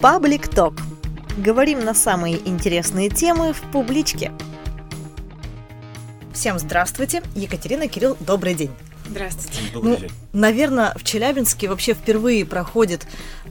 Паблик Ток. Говорим на самые интересные темы в публичке. Всем здравствуйте. Екатерина, Кирилл, добрый день. Здравствуйте. Добрый ну, день. Наверное, в Челябинске вообще впервые проходит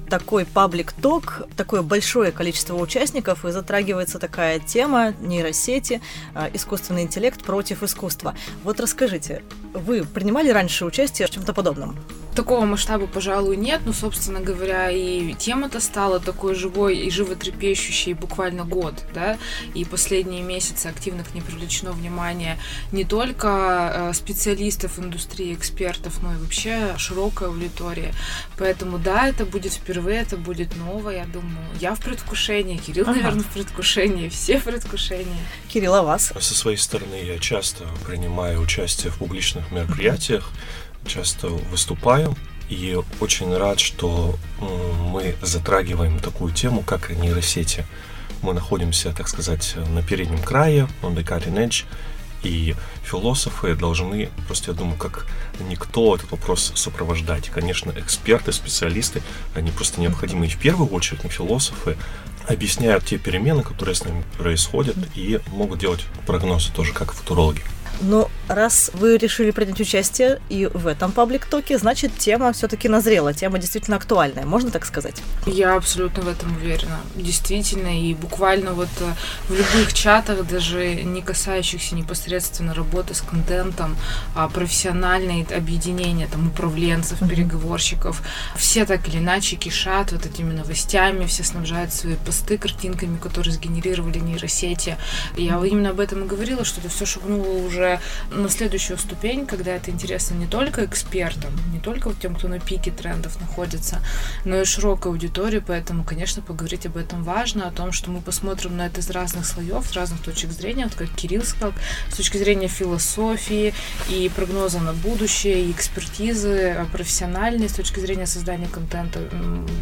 такой паблик-ток, такое большое количество участников, и затрагивается такая тема нейросети, а, искусственный интеллект против искусства. Вот расскажите, вы принимали раньше участие в чем-то подобном? Такого масштаба, пожалуй, нет, но, собственно говоря, и тема-то стала такой живой и животрепещущей буквально год, да, и последние месяцы активно к ней привлечено внимание не только э, специалистов индустрии, экспертов, но и вообще широкая аудитория. Поэтому, да, это будет впервые, это будет новое, я думаю. Я в предвкушении, Кирилл, ага. наверное, в предвкушении, все в предвкушении. Кирилл, а вас? Со своей стороны я часто принимаю участие в публичных мероприятиях, часто выступаю. И очень рад, что мы затрагиваем такую тему, как нейросети. Мы находимся, так сказать, на переднем крае, on the cutting edge, и философы должны, просто я думаю, как никто этот вопрос сопровождать. Конечно, эксперты, специалисты, они просто необходимы и в первую очередь, не философы, объясняют те перемены, которые с нами происходят, и могут делать прогнозы тоже, как футурологи. Но раз вы решили принять участие и в этом паблик-токе, значит, тема все-таки назрела, тема действительно актуальная, можно так сказать? Я абсолютно в этом уверена. Действительно, и буквально вот э, в любых чатах, даже не касающихся непосредственно работы с контентом, а профессиональные объединения там управленцев, переговорщиков, все так или иначе кишат вот этими новостями, все снабжают свои посты картинками, которые сгенерировали нейросети. Я именно об этом и говорила, что это все шагнуло уже уже на следующую ступень, когда это интересно не только экспертам, не только тем, кто на пике трендов находится, но и широкой аудитории, поэтому, конечно, поговорить об этом важно, о том, что мы посмотрим на это из разных слоев, с разных точек зрения, вот как Кирилл сказал, с точки зрения философии и прогноза на будущее, и экспертизы а профессиональной, с точки зрения создания контента,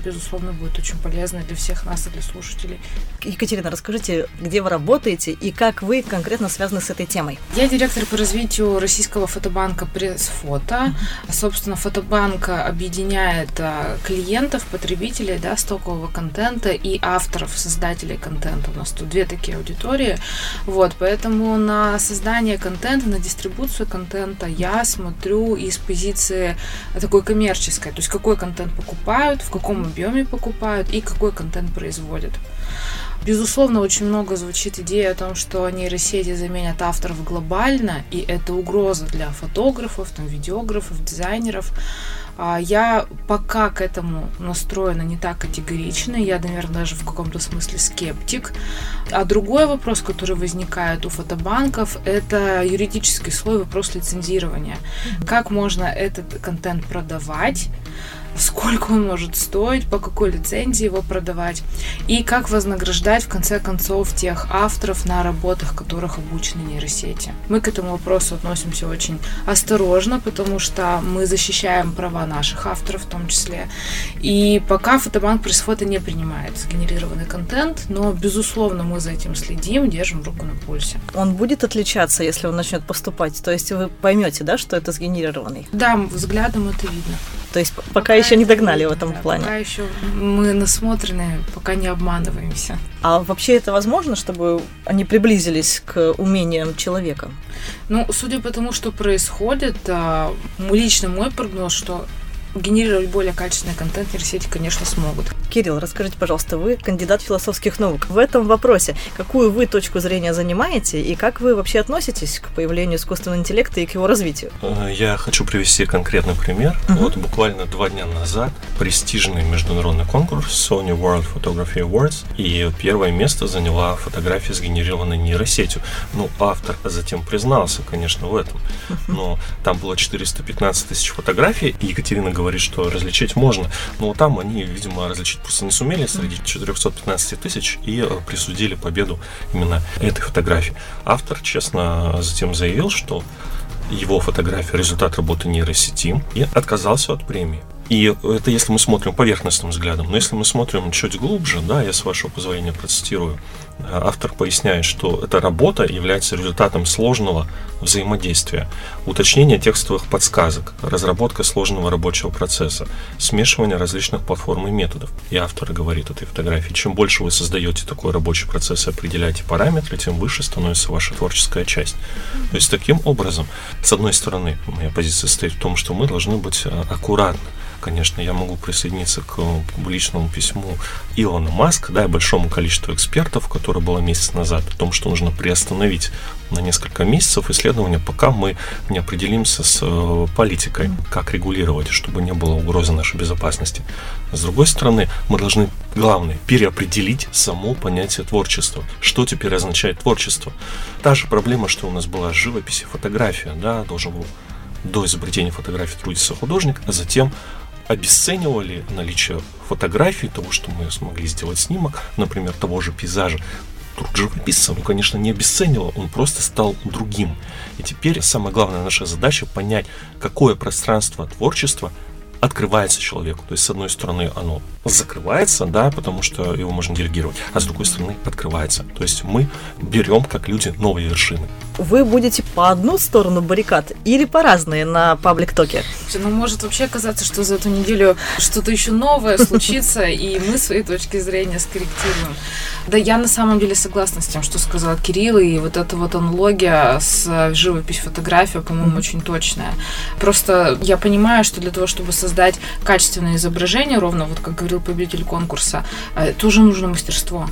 безусловно, будет очень полезно для всех нас и для слушателей. Екатерина, расскажите, где вы работаете и как вы конкретно связаны с этой темой? Я директор директор по развитию российского фотобанка Пресс-фото. Собственно, фотобанк объединяет а, клиентов, потребителей да, стокового контента и авторов, создателей контента. У нас тут две такие аудитории. Вот, поэтому на создание контента, на дистрибуцию контента я смотрю из позиции такой коммерческой. То есть, какой контент покупают, в каком объеме покупают и какой контент производят. Безусловно, очень много звучит идея о том, что нейросети заменят авторов глобально, и это угроза для фотографов, там, видеографов, дизайнеров. А я пока к этому настроена не так категорично, я, наверное, даже в каком-то смысле скептик. А другой вопрос, который возникает у фотобанков, это юридический слой, вопрос лицензирования. Как можно этот контент продавать? Сколько он может стоить, по какой лицензии его продавать и как вознаграждать в конце концов тех авторов на работах, которых обучены нейросети. Мы к этому вопросу относимся очень осторожно, потому что мы защищаем права наших авторов в том числе. И пока фотобанк пресс-фото не принимает сгенерированный контент, но безусловно мы за этим следим, держим руку на пульсе. Он будет отличаться, если он начнет поступать? То есть вы поймете, да, что это сгенерированный? Да, взглядом это видно. То есть пока, пока еще не догнали в этом да, плане. Пока еще мы насмотрены, пока не обманываемся. А вообще это возможно, чтобы они приблизились к умениям человека? Ну, судя по тому, что происходит, а, лично мой прогноз, что генерировать более качественный контент нейросети, конечно, смогут. Кирилл, расскажите, пожалуйста, вы кандидат философских наук. В этом вопросе какую вы точку зрения занимаете и как вы вообще относитесь к появлению искусственного интеллекта и к его развитию? Э, я хочу привести конкретный пример. Uh-huh. Вот буквально два дня назад престижный международный конкурс Sony World Photography Awards, и первое место заняла фотография, сгенерированная нейросетью. Ну, автор затем признался, конечно, в этом. Но там было 415 тысяч фотографий, и Екатерина говорит, говорит, что различить можно, но там они, видимо, различить просто не сумели среди 415 тысяч и э, присудили победу именно этой фотографии. Автор, честно, затем заявил, что его фотография – результат работы нейросети и отказался от премии. И это если мы смотрим поверхностным взглядом. Но если мы смотрим чуть глубже, да, я с вашего позволения процитирую, автор поясняет, что эта работа является результатом сложного взаимодействия, уточнения текстовых подсказок, разработка сложного рабочего процесса, смешивание различных платформ и методов. И автор говорит этой фотографии, чем больше вы создаете такой рабочий процесс и определяете параметры, тем выше становится ваша творческая часть. То есть таким образом, с одной стороны, моя позиция стоит в том, что мы должны быть э, аккуратны, конечно, я могу присоединиться к публичному письму Илона Маска, да, и большому количеству экспертов, которое было месяц назад, о том, что нужно приостановить на несколько месяцев исследования, пока мы не определимся с э, политикой, как регулировать, чтобы не было угрозы нашей безопасности. С другой стороны, мы должны, главное, переопределить само понятие творчества. Что теперь означает творчество? Та же проблема, что у нас была живопись и фотография, да, должен был до изобретения фотографии трудиться художник, а затем обесценивали наличие фотографий, того, что мы смогли сделать снимок, например, того же пейзажа, труд живописца, он, конечно, не обесценивал, он просто стал другим. И теперь самая главная наша задача понять, какое пространство творчества открывается человеку. То есть, с одной стороны, оно закрывается, да, потому что его можно делегировать, а с другой стороны, открывается. То есть мы берем, как люди, новые вершины. Вы будете по одну сторону баррикад или по разные на паблик-токе? Ну, может вообще казаться, что за эту неделю что-то еще новое случится, и мы своей точки зрения скорректируем. Да, я на самом деле согласна с тем, что сказал Кирилл, и вот эта вот аналогия с живопись, фотография, по-моему, очень точная. Просто я понимаю, что для того, чтобы создать качественное изображение, ровно вот как говорил победитель конкурса, э, тоже нужно мастерство.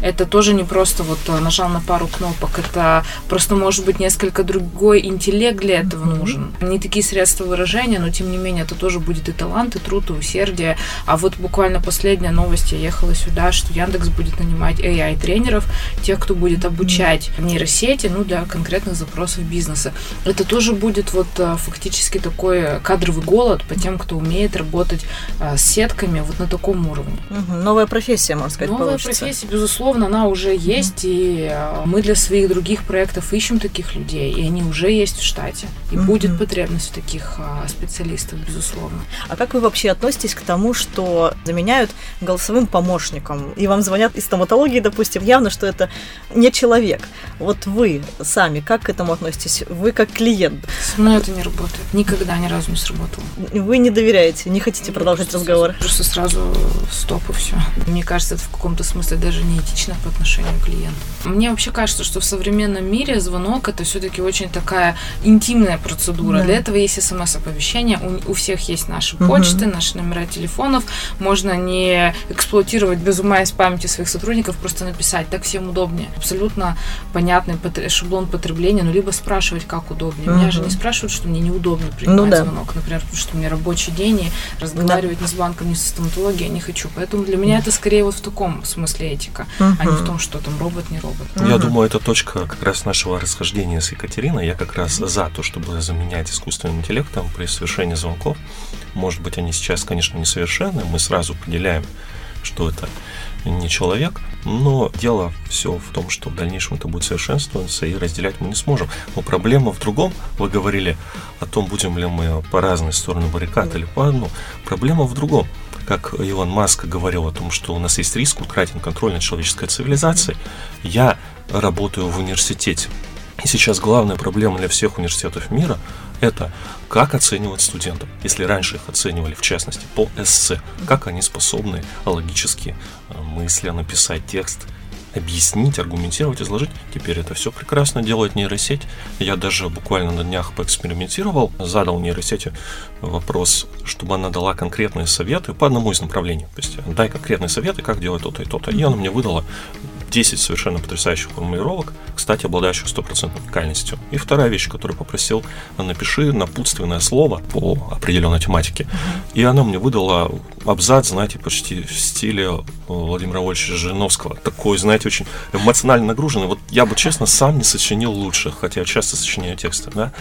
Это тоже не просто вот э, нажал на пару кнопок, это просто может быть несколько другой интеллект для этого нужен. Не такие средства выражения, но тем не менее это тоже будет и талант, и труд, и усердие. А вот буквально последняя новость, я ехала сюда, что Яндекс будет нанимать AI-тренеров, тех, кто будет обучать нейросети, ну, для конкретных запросов бизнеса. Это тоже будет вот э, фактически такой кадровый голод по тем, кто умеет работать э, с сетками вот на таком уровне. Угу. Новая профессия, можно сказать, Новая получится. профессия, безусловно безусловно, она уже есть, и э, мы для своих других проектов ищем таких людей, и они уже есть в штате. И mm-hmm. будет потребность в таких а, специалистах, безусловно. А как вы вообще относитесь к тому, что заменяют голосовым помощником, и вам звонят из стоматологии, допустим, явно, что это не человек. Вот вы сами как к этому относитесь? Вы как клиент? Со мной это не работает. Никогда ни разу не сработало. Вы не доверяете, не хотите продолжать разговор? Просто сразу стоп и все. Мне кажется, это в каком-то смысле даже не этично критично по отношению к клиенту. Мне вообще кажется, что в современном мире звонок это все-таки очень такая интимная процедура. Да. Для этого есть смс-оповещение, у, у всех есть наши угу. почты, наши номера телефонов. Можно не эксплуатировать без ума из памяти своих сотрудников, просто написать, так всем удобнее. Абсолютно понятный шаблон потребления, ну либо спрашивать, как удобнее. Угу. Меня же не спрашивают, что мне неудобно принимать ну, да. звонок, например, потому что у меня рабочий день, и разговаривать да. ни с банком, ни со стоматологией я не хочу. Поэтому для меня это скорее вот в таком смысле этика. Угу а не в том, что там робот, не робот. Я думаю, это точка как раз нашего расхождения с Екатериной. Я как раз за то, чтобы заменять искусственным интеллектом при совершении звонков. Может быть, они сейчас, конечно, несовершенны, мы сразу определяем, что это не человек, но дело все в том, что в дальнейшем это будет совершенствоваться и разделять мы не сможем. Но проблема в другом. Вы говорили о том, будем ли мы по разные стороны баррикад или по одну. Проблема в другом как Илон Маск говорил о том, что у нас есть риск утратен контроль над человеческой цивилизацией, я работаю в университете. И сейчас главная проблема для всех университетов мира – это как оценивать студентов. Если раньше их оценивали, в частности, по эссе, как они способны логически э, мысля написать текст – объяснить, аргументировать, изложить. Теперь это все прекрасно делает нейросеть. Я даже буквально на днях поэкспериментировал, задал нейросети вопрос, чтобы она дала конкретные советы по одному из направлений. То есть дай конкретные советы, как делать то-то и то-то. И она мне выдала 10 совершенно потрясающих формулировок, кстати, обладающих стопроцентной уникальностью. И вторая вещь, которую попросил, напиши напутственное слово по определенной тематике. И она мне выдала абзац, знаете, почти в стиле Владимира Вольфовича Жириновского. Такой, знаете, очень эмоционально нагруженный. Вот я бы, честно, сам не сочинил лучше, хотя часто сочиняю тексты, да.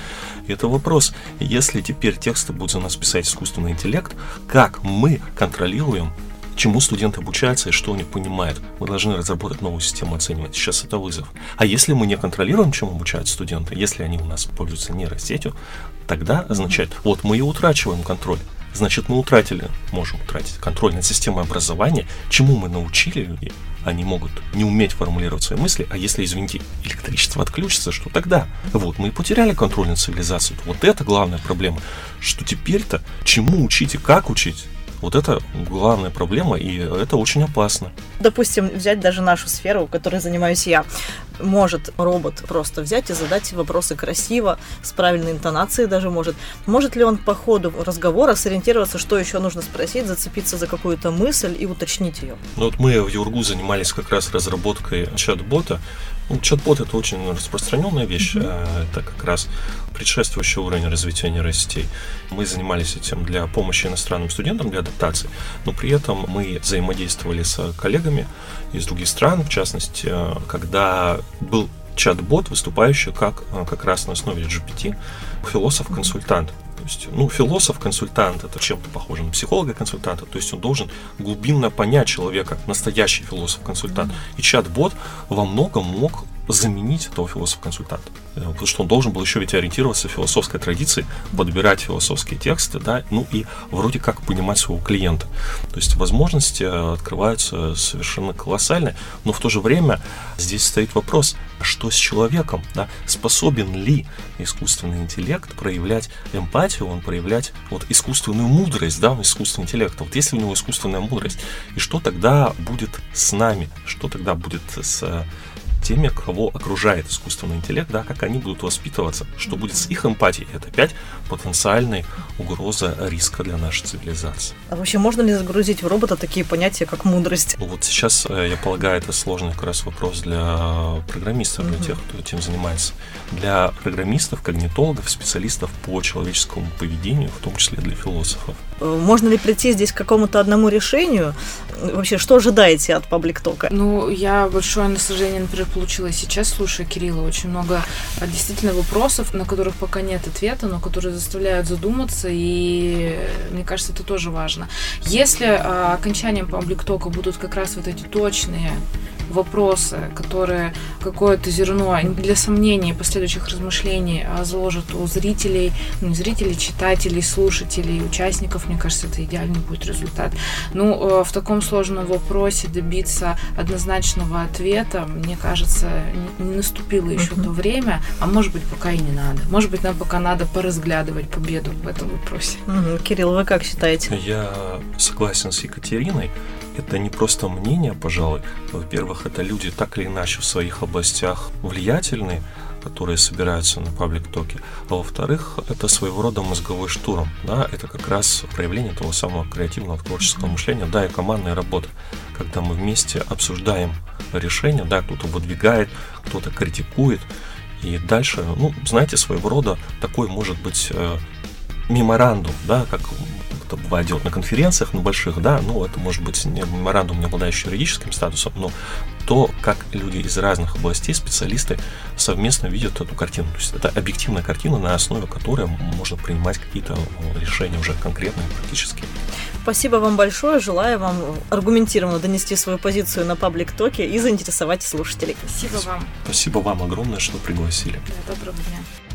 И это вопрос, если теперь тексты будет за нас писать искусственный интеллект, как мы контролируем чему студенты обучаются и что они понимают. Мы должны разработать новую систему оценивать. Сейчас это вызов. А если мы не контролируем, чем обучаются студенты, если они у нас пользуются нейросетью, тогда означает, вот мы и утрачиваем контроль. значит мы утратили, можем утратить контроль над системой образования, чему мы научили людей, они могут не уметь формулировать свои мысли, а если, извините, электричество отключится, что тогда? Вот, мы потеряли контроль над цивилизацией. Вот это главная проблема, что теперь-то чему учить и как учить, вот это главная проблема, и это очень опасно. Допустим, взять даже нашу сферу, которой занимаюсь я. Может робот просто взять и задать вопросы красиво, с правильной интонацией даже может. Может ли он по ходу разговора сориентироваться, что еще нужно спросить, зацепиться за какую-то мысль и уточнить ее? Ну вот мы в Юргу занимались как раз разработкой чат-бота, чат-бот это очень распространенная вещь. Mm-hmm. Это как раз предшествующий уровень развития нейросетей. Мы занимались этим для помощи иностранным студентам, для адаптации, но при этом мы взаимодействовали с коллегами из других стран, в частности, э, когда был чат-бот, выступающий как, э, как раз на основе GPT, философ-консультант. То есть, ну, философ-консультант это чем-то похоже на психолога-консультанта. То есть он должен глубинно понять человека, настоящий философ-консультант. И чат-бот во многом мог заменить этого философа-консультанта. Э, потому что он должен был еще ведь ориентироваться в философской традиции, подбирать философские тексты, да, ну и вроде как понимать своего клиента. То есть возможности э, открываются совершенно колоссальные, но в то же время здесь стоит вопрос, а что с человеком, да, способен ли искусственный интеллект проявлять эмпатию, он проявлять вот искусственную мудрость, да, искусственный интеллект. Вот если у него искусственная мудрость, и что тогда будет с нами, что тогда будет с теми, кого окружает искусственный интеллект, да, как они будут воспитываться, что будет с их эмпатией. Это опять потенциальная угроза риска для нашей цивилизации. А вообще можно ли загрузить в робота такие понятия, как мудрость? Ну вот сейчас, э, я полагаю, это сложный как раз вопрос для программистов, для тех, кто этим занимается. Для программистов, когнитологов, специалистов по человеческому поведению, в том числе для философов. Э, можно ли прийти здесь к какому-то одному решению? Вообще, что ожидаете от паблик-тока? Ну, я большое наслаждение, например, получила сейчас, слушая Кирилла, очень много а, действительно вопросов, на которых пока нет ответа, но которые заставляют задуматься, и мне кажется, это тоже важно. Если а, окончанием паблик-тока будут как раз вот эти точные вопросы, которые какое-то зерно для сомнений и последующих размышлений а, заложат у зрителей, ну, не зрителей, читателей, слушателей, участников, мне кажется, это идеальный будет результат. Ну, э, в таком сложном вопросе добиться однозначного ответа, мне кажется, не наступило еще uh-huh. то время, а может быть, пока и не надо. Может быть, нам пока надо поразглядывать победу в этом вопросе. Uh-huh. Кирилл, вы как считаете? Я согласен с Екатериной это не просто мнение, пожалуй. Во-первых, это люди так или иначе в своих областях влиятельные, которые собираются на паблик-токе. А во-вторых, это своего рода мозговой штурм. Да? Это как раз проявление того самого креативного творческого мышления, да, и командная работа, когда мы вместе обсуждаем решение, да, кто-то выдвигает, кто-то критикует, и дальше, ну, знаете, своего рода такой может быть э, меморандум, да, как это бывает делать на конференциях, на больших, да, ну, это может быть не меморандум, не обладающий юридическим статусом, но то, как люди из разных областей, специалисты совместно видят эту картину. То есть это объективная картина, на основе которой можно принимать какие-то ну, решения уже конкретные, практически. Спасибо вам большое. Желаю вам аргументированно донести свою позицию на паблик-токе и заинтересовать слушателей. Спасибо вам. Спасибо вам огромное, что пригласили. Да, доброго дня.